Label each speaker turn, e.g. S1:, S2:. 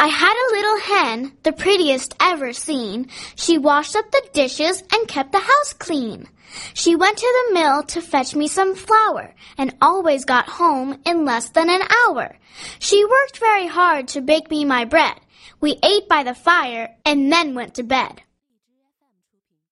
S1: I had a little hen, the prettiest ever seen. She washed up the dishes and kept the house clean. She went to the mill to fetch me some flour and always got home in less than an hour. She worked very hard to bake me my bread. We ate by the fire and then went to bed.